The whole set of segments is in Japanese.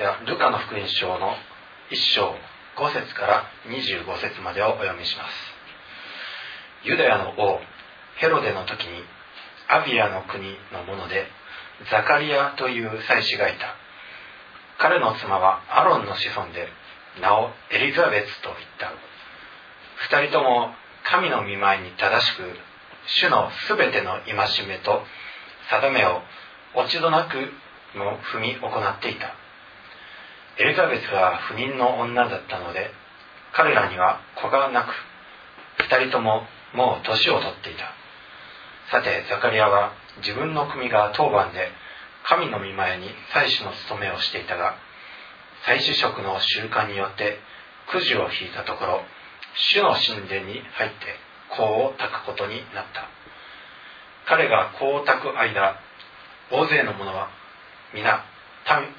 ではルカの福音書の1章5節から25節までをお読みします。ユダヤの王ヘロデの時にアビアの国のものでザカリアという祭司がいた。彼の妻はアロンの子孫で名をエリザベツと言った。二人とも神の御前に正しく主のすべての戒めと定めを落ち度なくも踏み行っていた。エリザベスは不妊の女だったので彼らには子がなく二人とももう年を取っていた。さてザカリアは自分の組が当番で神の御前に祭司の務めをしていたが祭司職の習慣によってくじを引いたところ主の神殿に入って香を焚くことになった。彼が香を焚く間大勢の者は皆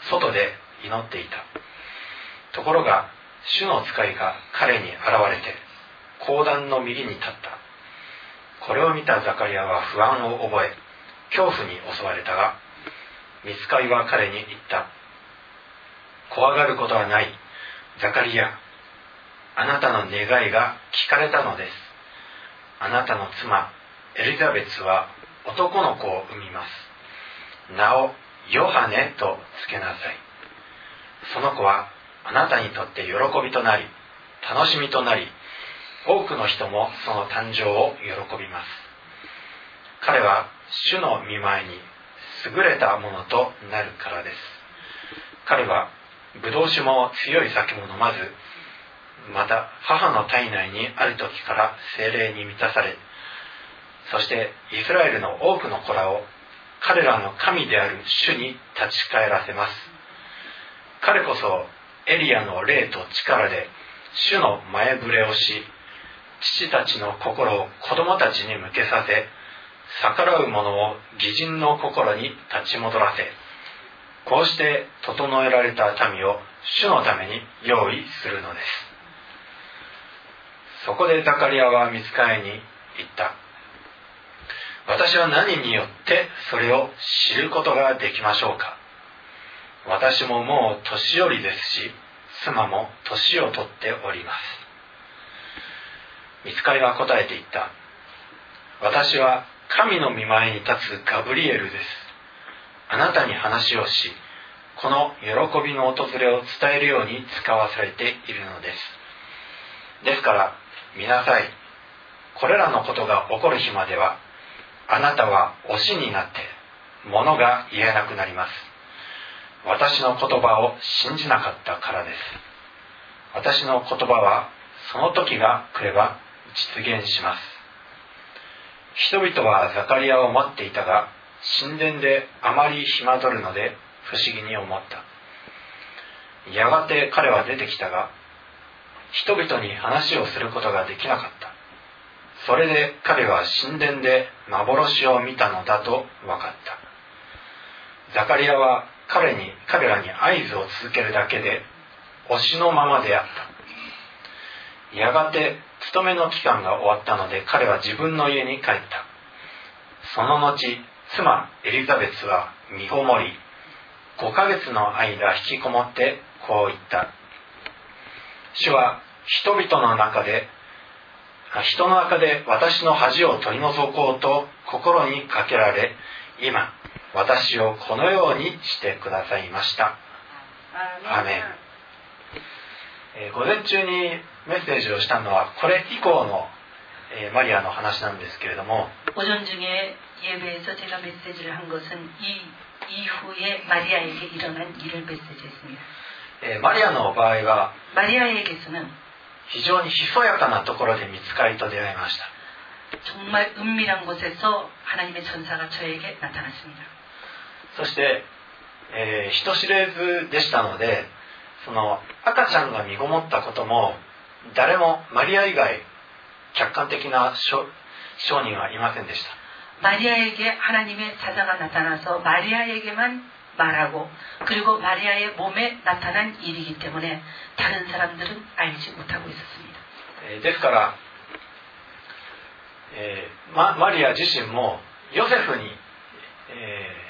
外で祈っていた。ところが主の使いが彼に現れて講談の右に立った。これを見たザカリアは不安を覚え恐怖に襲われたが見つかりは彼に言った。怖がることはない。ザカリアあなたの願いが聞かれたのです。あなたの妻エリザベスは男の子を産みます。名をヨハネと付けなさい。その子はあなたにとって喜びとなり楽しみとなり多くの人もその誕生を喜びます。彼は主の見舞いに優れたものとなるからです。彼はブドウ酒も強い酒も飲まずまた母の体内にある時から精霊に満たされそしてイスラエルの多くの子らを彼らの神である主に立ち返らせます。彼こそエリアの霊と力で主の前触れをし父たちの心を子供たちに向けさせ逆らう者を義人の心に立ち戻らせこうして整えられた民を主のために用意するのです。そこでザカリアは見つかりに言った。私は何によってそれを知ることができましょうか。私ももう年寄りですし妻も年を取っております。見つかりは答えて言った。私は神の御前に立つガブリエルです。あなたに話をしこの喜びの訪れを伝えるように使わされているのです。ですから見なさい。これらのことが起こる日まではあなたは推しになって物が言えなくなります。私の言葉を信じなかったからです。私の言葉はその時が来れば実現します。人々はザカリアを待っていたが神殿であまり暇取るので不思議に思った。やがて彼は出てきたが人々に話をすることができなかった。それで彼は神殿で幻を見たのだと分かった。ザカリアは彼に彼らに合図を続けるだけで推しのままであった。やがて勤めの期間が終わったので彼は自分の家に帰った。その後妻エリザベスは身ごもり5ヶ月の間引きこもってこう言った。主は人々の中で人の中で私の恥を取り除こうと心にかけられ今私をこのようにしてくださいましたアメン、えー、午前中にメッセージをしたのはこれ以降の、えー、マリアの話なんですけれども오전중에예배에서제가메시지를한것은이이후에마리아에게일어난일을메시지했습니다えー、マリアの場合は마리아에게서는非常にひそやかなところで見つかりと出会いました。 정말 은밀한 곳에서 하나님의 천사가 저에게 나타났습니다. そして、えー人知れずでしたのでその赤ちゃんが身ごもったことも誰もマリア以外客観的な証証人はいませんでした 마리아에게 하나님의 사자가 나타나서 마리아에게만 말하고 그리고 마리아의 몸에 나타난 일이기 때문에 다른 사람들은 알지 못하고 있었습니다. えーですから、えーママリア自身もヨセフに、えー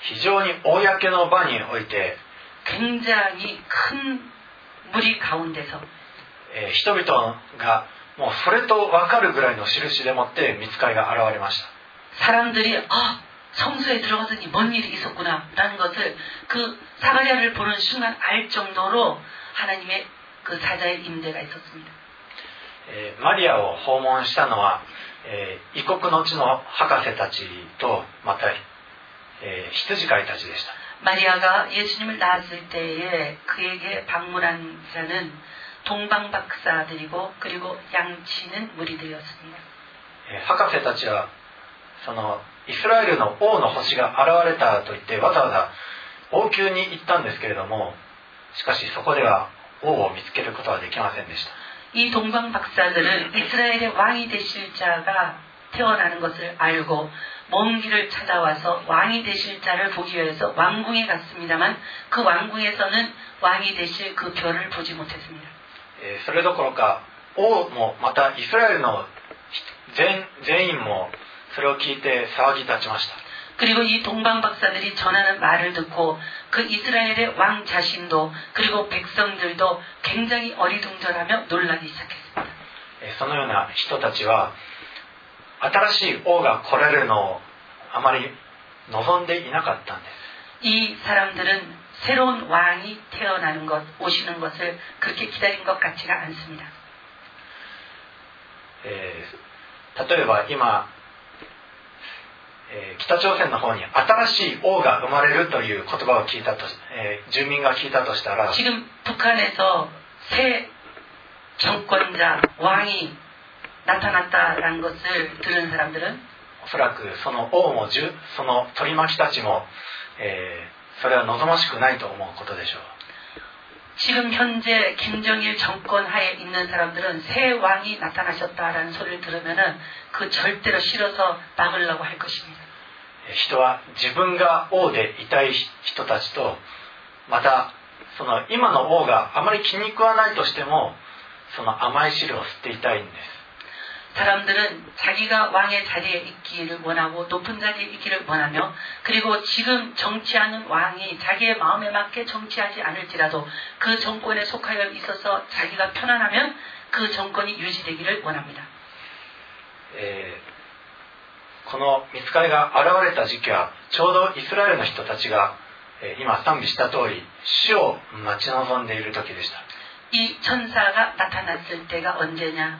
非常に公の場において굉장히큰무리가운데서人々がもうそれと分かるぐらいの印でもって見つかりが現れました。사람들이성소에들어가더니뭔일이있었구나라는것을그사가를보는순간알정도로하나님의그사자의임가있었습니 다. マリアを訪問したのは、え、異国の地の博士たちとまたえー羊飼いたちでした 마리아가 예수님을 낳았을 때에 그에게 방문한 자는 동방 박사들이고 그리고 양치는 무리들이었습니다. えー博士たちはそのイスラエルの王の星が現れたと言ってわざわざ王宮に行ったんですけれどもしかしそこでは王を見つけることはできませんでした 이 동방 박사들은 이스라엘의 왕이 되실 자가 태어나는 것을 알고 먼 길을 찾아와서 왕이 되실 자를 보기 위해서 왕궁에 갔습니다만 그 왕궁에서는 왕이 되실 그 별을 보지 못했습니다. えーそれどころか王もまたイスラエルの全全員もそれを聞いて騒ぎ立ちました 그리고 이 동방 박사들이 전하는 말을 듣고 그 이스라엘의 왕 자신도 그리고 백성들도 굉장히 어리둥절하며 놀라기 시작했습니다. えーそのような人たちは 新しい王が来られるのをあまり望んでいなかったんです 이 사람들은 새로운 왕이 태어나는 것, 오시는 것을 그렇게 기다린 것 같지가 않습니다. えー例えば今、えー北朝鮮の方に新しい王が生まれるという言葉を聞いたと、えー住民が聞いたとしたら 지금 북한에서 새 정권자, 왕이 나타났다라는 것을 들은 사람들은 おそらくその王もじゅその取り巻きたちも、えーそれは望ましくないと思うことでしょう 지금 현재 김정일 정권 하에 있는 사람들은 새 왕이 나타나셨다라는 소리를 들으면은 그 절대로 싫어서 막으려고 할 것입니다. えー人は自分が王でいたい人たちとまたその今の王があまり気に食わないとしてもその甘い汁を吸っていたいんです 사람들은 자기가 왕의 자리에 있기를 원하고 높은 자리에 있기를 원하며 그리고 지금 정치하는 왕이 자기의 마음에 맞게 정치하지 않을지라도 그 정권에 속하여 있어서 자기가 편안하면 그 정권이 유지되기를 원합니다. えーこの見つかりが現れた時期はちょうどイスラエルの人たちが、えー今賛美した通り死を待ち望んでいる時でした 이 천사가 나타났을 때가 언제냐?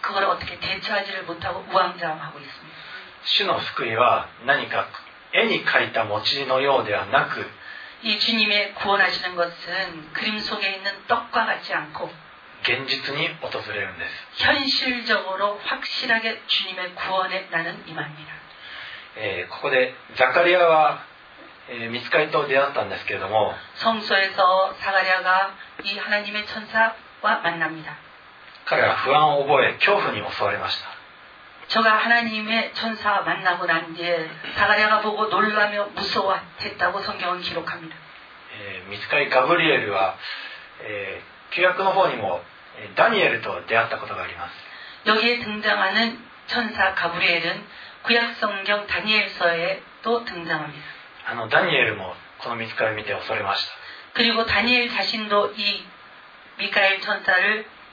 그걸 어떻게 대처하지를 못하고 우왕좌왕하고 있습니다. 主の救いは何か絵に描いた餅のようではなく 이 주님의 구원하시는 것은 그림 속에 있는 떡과 같지 않고 現実に訪れるんです 현실적으로 확실하게 주님의 구원에 나는 임합니다. えーここでザカリアは、えー見つかりと出会ったんですけれども 성소에서 사가랴가 이 하나님의 천사와 만납니다. 彼は不安を覚え恐怖に襲われました저가 하나님의 천사 만나고 난 뒤에 사가랴가 보고 놀라며 무서워했다고 성경은 기록합니 다. 미스카이 가브리엘은 구약の方にもダニエルと出会ったことがあります.여기에 등장하는 천사 가브리엘은 구약 성경 다니엘서에 또 등장합니 다. 아, 다니엘도この미카엘見て恐れました.그리고 다니엘 자신도 이 미카엘 천사를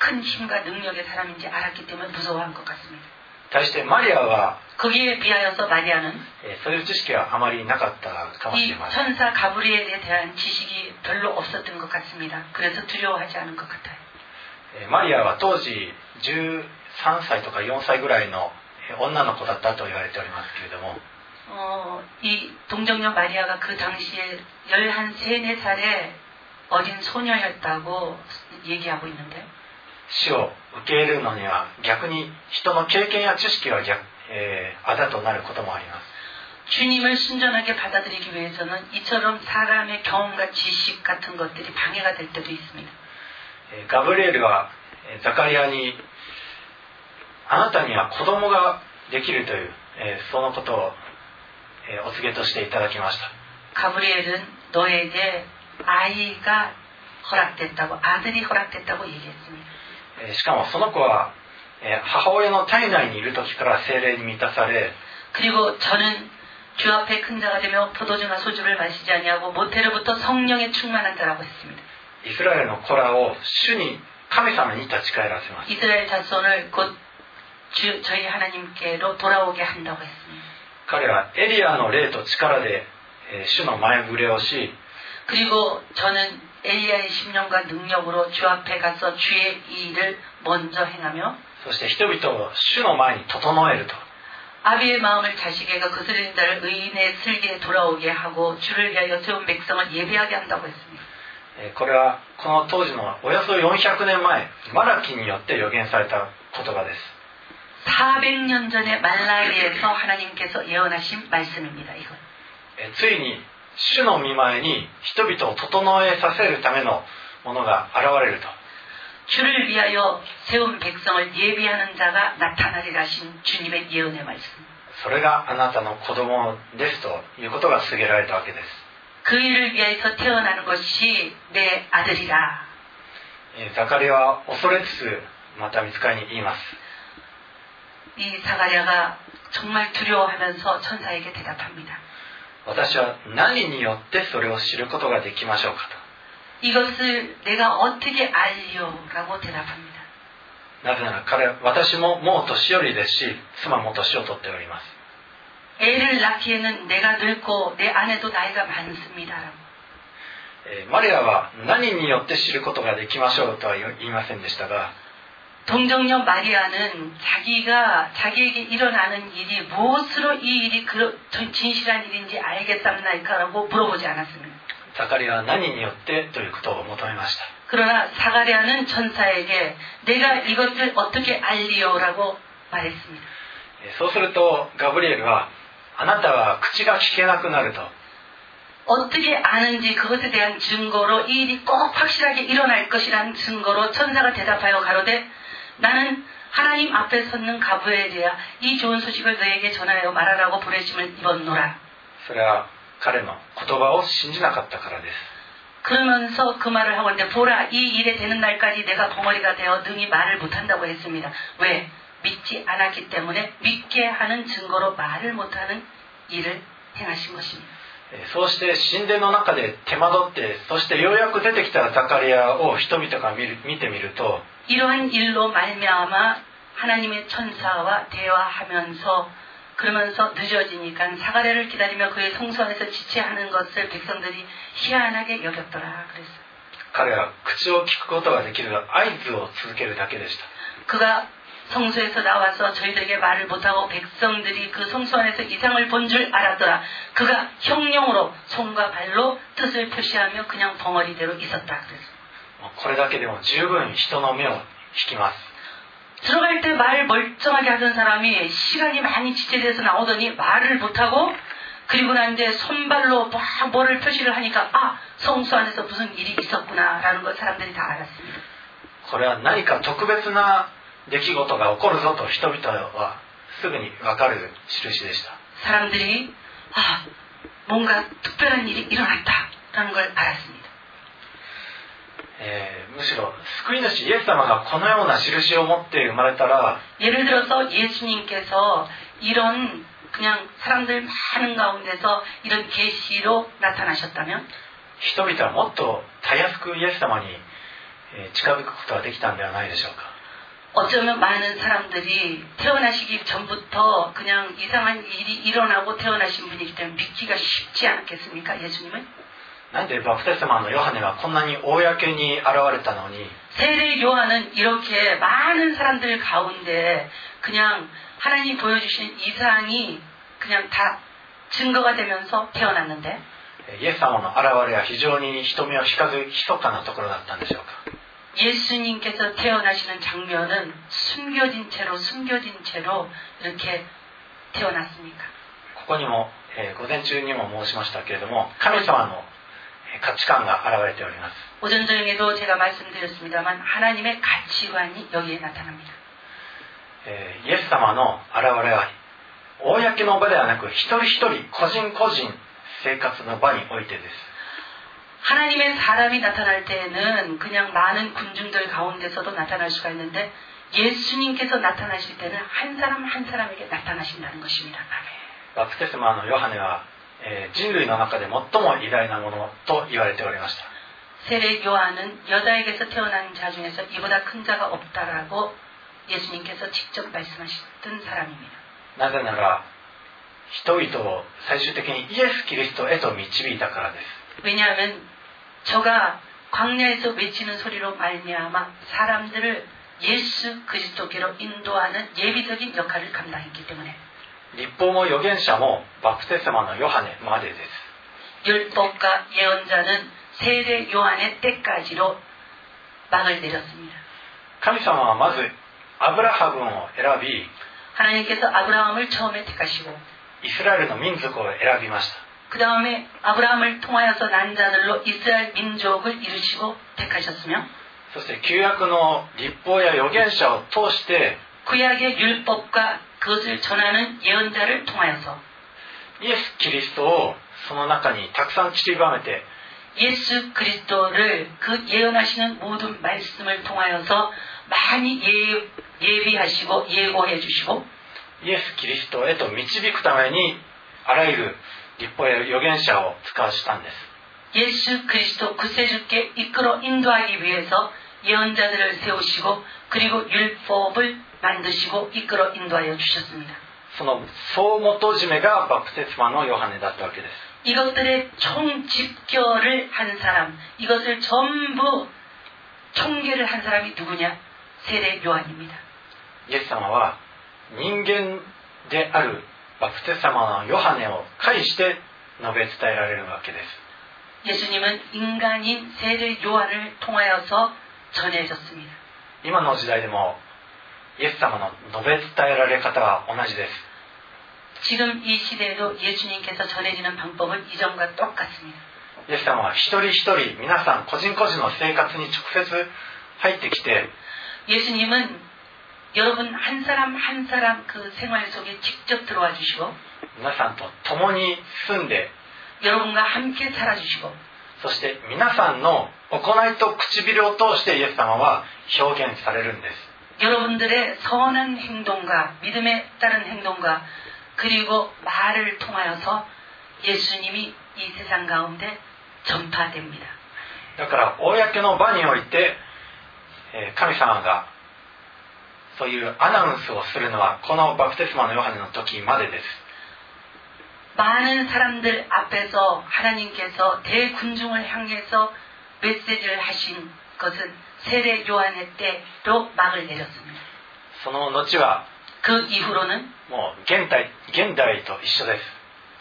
큰 힘과 능력의 사람인지 알았기 때문에 무서워한 것 같습니다. 다시 마리아가 거기에 비하여서 마리아는 そういう知識はあまりなかったかもしれません. 천사 가브리엘에 대한 지식이 별로 없었던 것 같습니다. 그래서 두려워하지 않은 것 같아요. 마리아가 당시 13살とか 4살ぐらいの女の子だったと言われておりますけれども이 동정녀 마리아가 그 당시에 11, 13살에 어린 소녀였다고 얘기하고 있는데요. 死を受け入れるのには逆に人の経験や知識が逆、えー、あだとなることもあります。주님을 순전하게 받아들이기 위해서는 이처럼 사람의 경험과 지식 같은 것들이 방해가 될 때도 있습니 다. 가브리엘과 자카리아니あなたには子供ができるというそのことをお告げとしていただきました가브리엘은 너에게 아이가 허락됐다고 아들이 허락됐다고 얘기했습니 다. しかもその子は母親の体内にいる時から精霊に満たされ그리고저는주앞에큰 자가 되며 포도주나 소주를 마시지 아니하고 모태로부터 성령에 충만한다라고 했습니 다. 이스라엘 코라오 주니 하나님께立ち返らせます.이스라엘 자손을 곧 주, 저희 하나님께로 돌아오게 한다고 했습니 다. 그는 에리야의霊と力で主の前触れをし 그리고 저는 엘리야의 심령과 능력으로 주 앞에 가서 주의 일을 먼저 행하며 そして人々を主の前に整えると 아비의 마음을 자식에게 거스르는 자를 의인의 슬기에 돌아오게 하고 주를 위하여 세운 백성을 예배하게 한다고 했습니다. えーこれはこの当時のおよそ400年前マラキによって予言された言葉です 400년 전에 말라리에서 하나님께서 예언하신 말씀입니다. 이건 えーついに 主の見前に人々を整えさせるためのものが現れると 주를 위하여 세운 백성을 예비하는 자가 나타나리라 하신 주님의 예언의 말씀. それがあなたの子供ですということが告げられたわけです 그 일을 위하여서 태어나는 것이 내 아들이라. えーザカリアは恐れつつまた見つかりに言います 이 사가랴가 정말 두려워하면서 천사에게 대답합니다. 私は何によってそれを知ることができましょうか 이것을 내가 어떻게 알려라고 대답합니다. となぜなら彼私ももう年寄りですし妻も年を取っております 애를 낳기에는 내가 늙고 내 아내도 나이가 많습니다라고. えーマリアは何によって知ることができましょうとは言いませんでしたが 동정녀 마리아는 자기가 자기에게 일어나는 일이 무엇으로 이 일이 그 진실한 일인지 알겠습니까라고 물어보지 않았습니다. ザカリアは何によってということを求めました 그러나 사가랴는 천사에게 내가 이것을 어떻게 알리오라고 말했습니다. えーそうするとガブリエルはあなたは口が聞けなくなると 어떻게 아는지 그것에 대한 증거로 이 일이 꼭 확실하게 일어날 것이라는 증거로 천사가 대답하여 가로되 나는 하나님 앞에 섰는 가브엘이야 이 좋은 소식을 너에게 전하여 말하라고 보내심을 입었노라 それは彼の言葉を信じなかったからです 그러면서 그 말을 하고 있는데 보라 이 일에 되는 날까지 내가 벙어리가 되어 능히 말을 못한다고 했습니다 왜? 믿지 않았기 때문에 믿게 하는 증거로 말을 못하는 일을 행하신 것입니다 えーそうして神殿の中で手間取ってそしてようやく出てきたザカリアを人々が見る見てみると 이러한 일로 말미암아 하나님의 천사와 대화하면서 그러면서 늦어지니까 사가랴를 기다리며 그의 성소 안에서 지체하는 것을 백성들이 희한하게 여겼더라 그랬어요. 彼は口を聞くことができる合図を続けるだけでした 그가 성소에서 나와서 저희들에게 말을 못하고 백성들이 그 성소 안에서 이상을 본 줄 알았더라. 그가 형령으로 손과 발로 뜻을 표시하며 그냥 벙어리대로 있었다. 그랬어요. もう これだけでも十分人の目を引きます 들어갈 때 말 멀쩡하게 하던 사람이 시간이 많이 지체돼서 나오더니 말을 못하고 그리고 난 이제 손발로 막 뭐를 표시를 하니까 아 성소 안에서 무슨 일이 있었구나라는 걸 사람들이 다 알았습니다. これは何か特別な出来事が起こるぞと人々はすぐに分かる印でした 사람들이 아, 뭔가 특별한 일이 일어났다라는 걸 알았습니다. 다. えーむしろ救い主イエス様がこのような印を持って生まれたら 예를 들어서 예수님께서 이런 그냥 사람들 많은 가운데서 이런 계시로 나타나셨다면 人々はもっとたやすくイエス様にえー近づくことができたんではないでしょうか 어쩌면 많은 사람들이 태어나시기 전부터 그냥 이상한 일이 일어나고 태어나신 분이기 때문에 믿기가 쉽지 않겠습니까? 예수님은? なんでバプテスマのヨハネはこんなに公に現れたのに。세ヨハネは이렇게많은사람들가운데그냥하나님보여주신이상이그냥다증거가되면서태어났는 데? イエス様の現れは非常に人目を引かず密かなところだったんでしょうか。예수님께서태어나시는장면은숨겨진채로숨겨진채로이렇게태어났습니 까? ここにも、えー、午前中にも申しましたけれども神様の価値観が現れております 오전 저녁에도 제가 말씀드렸습니다만 하나님의 가치관이 여기에 나타납니다. えーイエス様の現れは公の場ではなく一人一人個人個人生活の場においてです 하나님의 사람이 나타날 때에는 그냥 많은 군중들 가운데서도 나타날 수가 있는데 예수님께서 나타나실 때는 한 사람 한 사람에게 나타나신다는 것입니다. 아멘. バプテスマのヨハネは、 えー人類の中で最も偉大なものと言われておりました 세례 요한은 여자에게서 태어난 자 중에서 이보다 큰 자가 없다라고 예수님께서 직접 말씀하셨던 사람입니다. なぜなら人々を最終的にイエス・キリストへと導いたからです 왜냐하면 저가 광야에서 외치는 소리로 말미암아 사람들을 예수 그리스도께로 인도하는 예비적인 역할을 감당했기 때문에 立法も預言者もバプテスマのヨハネまでです 율법과 예언자는 세례 요한의 때까지로 막을 내렸습니다. 神様はまずアブラハムを選び 하나님께서 아브라함을 처음에 택하시고 イスラエルの民族を選びました 그 다음에 아브라함을 통하여서 난 자들로 이스라엘 민족을 이루시고 택하셨으며 そして旧約の立法や預言者を通して 구약의 율법과 그것을 전하는 예언자를 통하여서 イエス・キリストをその中にたくさん散りばめて 예수 그리스도를 그 예언하시는 모든 말씀을 통하여서 많이 예, 예비하시고 예고해 주시고 イエス・キリストへと導くためにあらゆる立法や預言者を使わしたんです 예수 그리스도 구세주께 이끌어 인도하기 위해서 예언자들을 세우시고 그리고 율법을 만드시고 이끌어 인도하여 주셨습니다. その総元締めがバプテスマのヨハネだったわけです 이것들의 총 집결을 한 사람, 이것을 전부 총계를 한 사람이 누구냐? 세례 요한입니다. イエス様は人間であるバプテスマのヨハネを介して述べ伝えられるわけです 예수님은 인간인 세례 요한을 통하여서 전해졌습니다. 今の時代でも イエス様の述べ伝えられ方は同じです 지금 이 시대에도 예수님께서 전해지는 방법은 이전과 똑같습니다. イエス様は一人一人皆さん個人個人の生活に直接入ってきて 예수님은 여러분 한 사람 한 사람 그 생활 속에 직접 들어와 주시고 皆さんと共に住んで 여러분과 함께 살아주시고 そして皆さんの行いと唇を通してイエス様は表現されるんです 여러분들의 선한 행동과 믿음에 따른 행동과 그리고 말을 통하여서 예수님이 이 세상 가운데 전파됩니다. だから公の場においてえー神様がそういうアナウンスをするのはこのバプテスマのヨハネの時までです 많은 사람들 앞에서 하나님께서 대군중을 향해서 메시지를 하신 것은 세례 요한의 때로 막을 내렸습니다. その後は 그 이후로는 もう現代現代と一緒です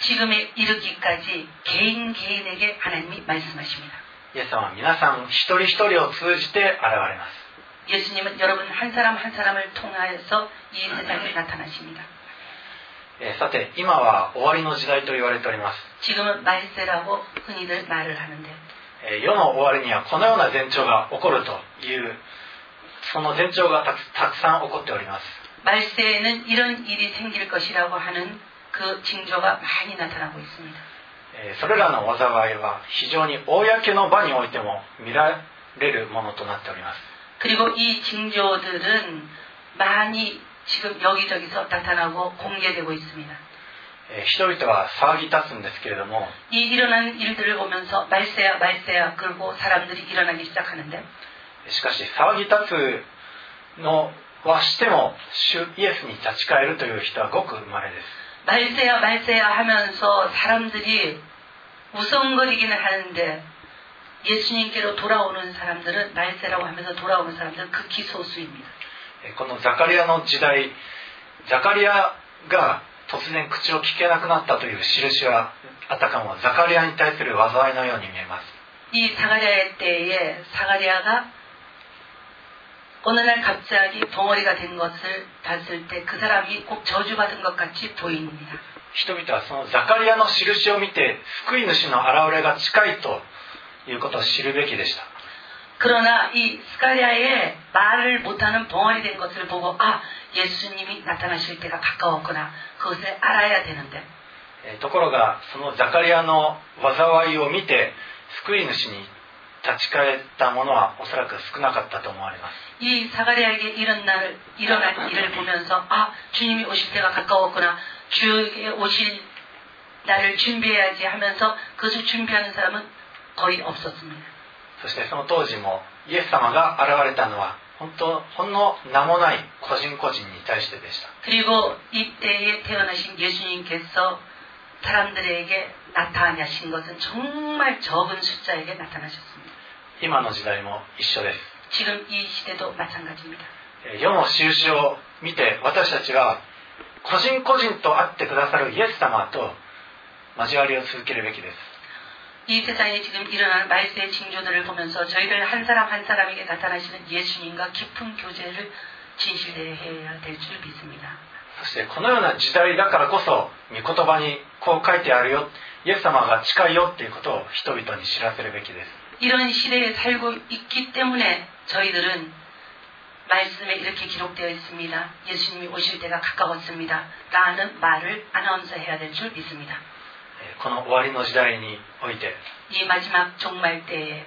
지금에 이르기까지 개인 개인에게 하나님이 말씀하십니다. イエス様は皆さん一人一人を通じて現れます 예수님은 여러분 한 사람 한 사람을 통하여서 이 세상에 나타나십니다. えーさて今は終わりの時代と言われております 지금은 말세라고 흔히들 말을 하는데 えー 世の終わりにはこのような前兆が起こるというその前兆がたくたくさん起こっております 말세에는 이런 일이 생길 것이라고 하는 그 그 징조가 많이 나타나고 있습니다. えーそれらの災いは非常に公の場においても見られるものとなっております 그리고 이 징조들은 많이 지금 여기저기서 나타나고 공개되고 있습니다. えー人々は騒ぎ立つんですけれども 이 일어난 일들을 보면서 말세야 말세야 그러고 사람들이 일어나기 시작하는데 しかし騒ぎ立つのはしても主イエスに立ち返るという人はごく稀です 말세야 말세야 하면서 사람들이 우성거리기는 하는데 예수님께로 돌아오는 사람들은 말세라고 하면서 돌아오는 사람들은 극히 소수입니다. えーこのザカリアの時代ザカリアが 突然口を聞けなくなったという印はあたかもザカリアに対する災いのように見えます 이 사가랴의 때에 사가랴가 어느 날 갑자기 덩어리가 된 것을 봤을 때 그 사람이 꼭 저주받은 것 같이 보입니다. 人々はそのザカリアの印を見て救い主の現れが近いということを知るべきでした 그러나 이 스가랴의 말을 못하는 벙어리 된 것을 보고 아 예수님이 나타나실 때가 가까웠구나 그것을 알아야 되는데 えーところがそのザカリアの災いを見て救い主に立ち返った者はおそらく少なかったと思われます 이 사가랴에게 이런 날 일어난 일을 보면서 아 주님이 오실 때가 가까웠구나 주에게 오실 날을 준비해야지 하면서 그것을 준비하는 사람은 거의 없었습니다. そしてその当時もイエス様が現れたのは本当ほんの名もない個人個人に対してでした 그리고 이때에 태어나신 예수님께서 사람들에게 나타나신 것은 정말 적은 숫자에게 나타나셨습니다. 今の時代も一緒です 지금 이 시대도 마찬가지입니다. えー世の印を見て私たちは個人個人と会ってくださるイエス様と交わりを続けるべきです 이 세상에 지금 일어나는 말세의 징조들을 보면서 저희들 한 사람 한 사람에게 나타나시는 예수님과 깊은 교제를 진실해야 될 줄 믿습니다. そしてこのような時代だからこそ御言葉にこう書いてあるよイエス様が近いよっていうことを人々に知らせるべきです 이런 시대에 살고 있기 때문에 저희들은 말씀에 이렇게 기록되어 있습니다. 예수님이 오실 때가 가까웠습니다. 라는 말을 아나운서 해야 될 줄 믿습니다. えーこの終わりの時代において 이 마지막 종말 때에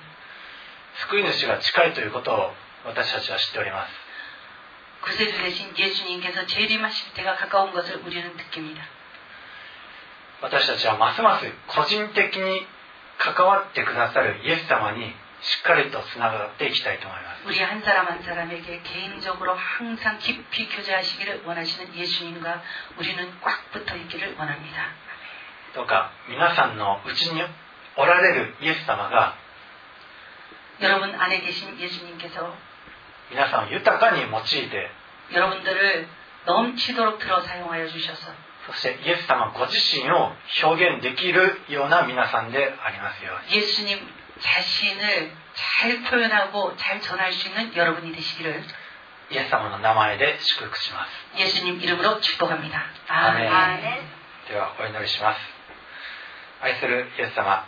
救い主が近いということを私たちは知っております 구세주 대신 예수님께서 재림하실 때가 가까운 것을 우리는 느낍니다. 私たちはますます個人的に関わってくださるイエス様にしっかりとつながっていきたいと思います 우리 한 사람 한 사람에게 개인적으로 항상 깊이 교제하시기를 원하시는 예수님과 우리는 꽉 붙어 있기를 원합니다. どうか皆さんのうちにおられるイエス様が 여러분 안에 계신 예수님께서 皆さんを豊かに用いて 여러분들을 넘치도록 들어 사용하여 주셔서 そしてイエス様ご自身を表現できるような皆さんでありますように 예수님 자신을 잘 표현하고 잘 전할 수 있는 여러분이 되시기를 イエス様の名前で祝福します 예수님 이름으로 축복합니다. 아멘. 아멘. ではお祈りします 愛するイエス様。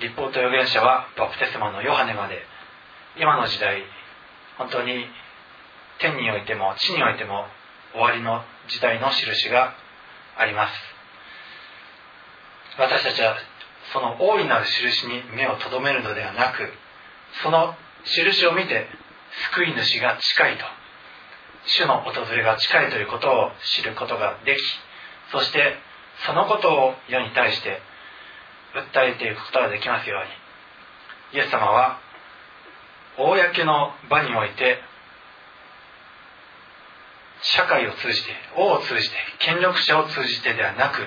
立法と預言者はバプテスマのヨハネまで。今の時代本当に天においても地においても終わりの時代の印があります。私たちはその大いなる印に目を留めるのではなくその印を見て救い主が近いと。主の訪れが近いということを知ることができそしてそのことを世に対して訴えていくことができますように。イエス様は公の場において社会を通じて王を通じて権力者を通じてではなく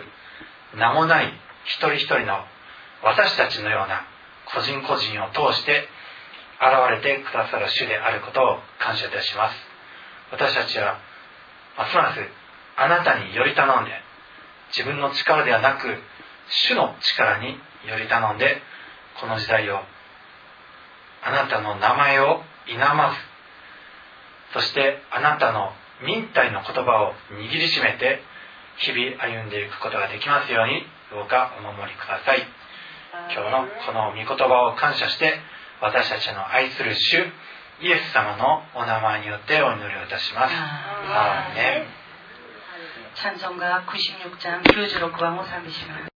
名もない一人一人の私たちのような個人個人を通して現れてくださる主であることを感謝いたします。私たちはますますあなたにより頼んで自分の力ではなく主の力により頼んでこの時代をあなたの名前を否まずそしてあなたの忍耐の言葉を握りしめて日々歩んでいくことができますようにどうかお守りください。今日のこの御言葉を感謝して私たちの愛する主イエス様のお名前によってお祈りをいたします。アーメン 찬송가 96장 교주로 구하고 삼으시면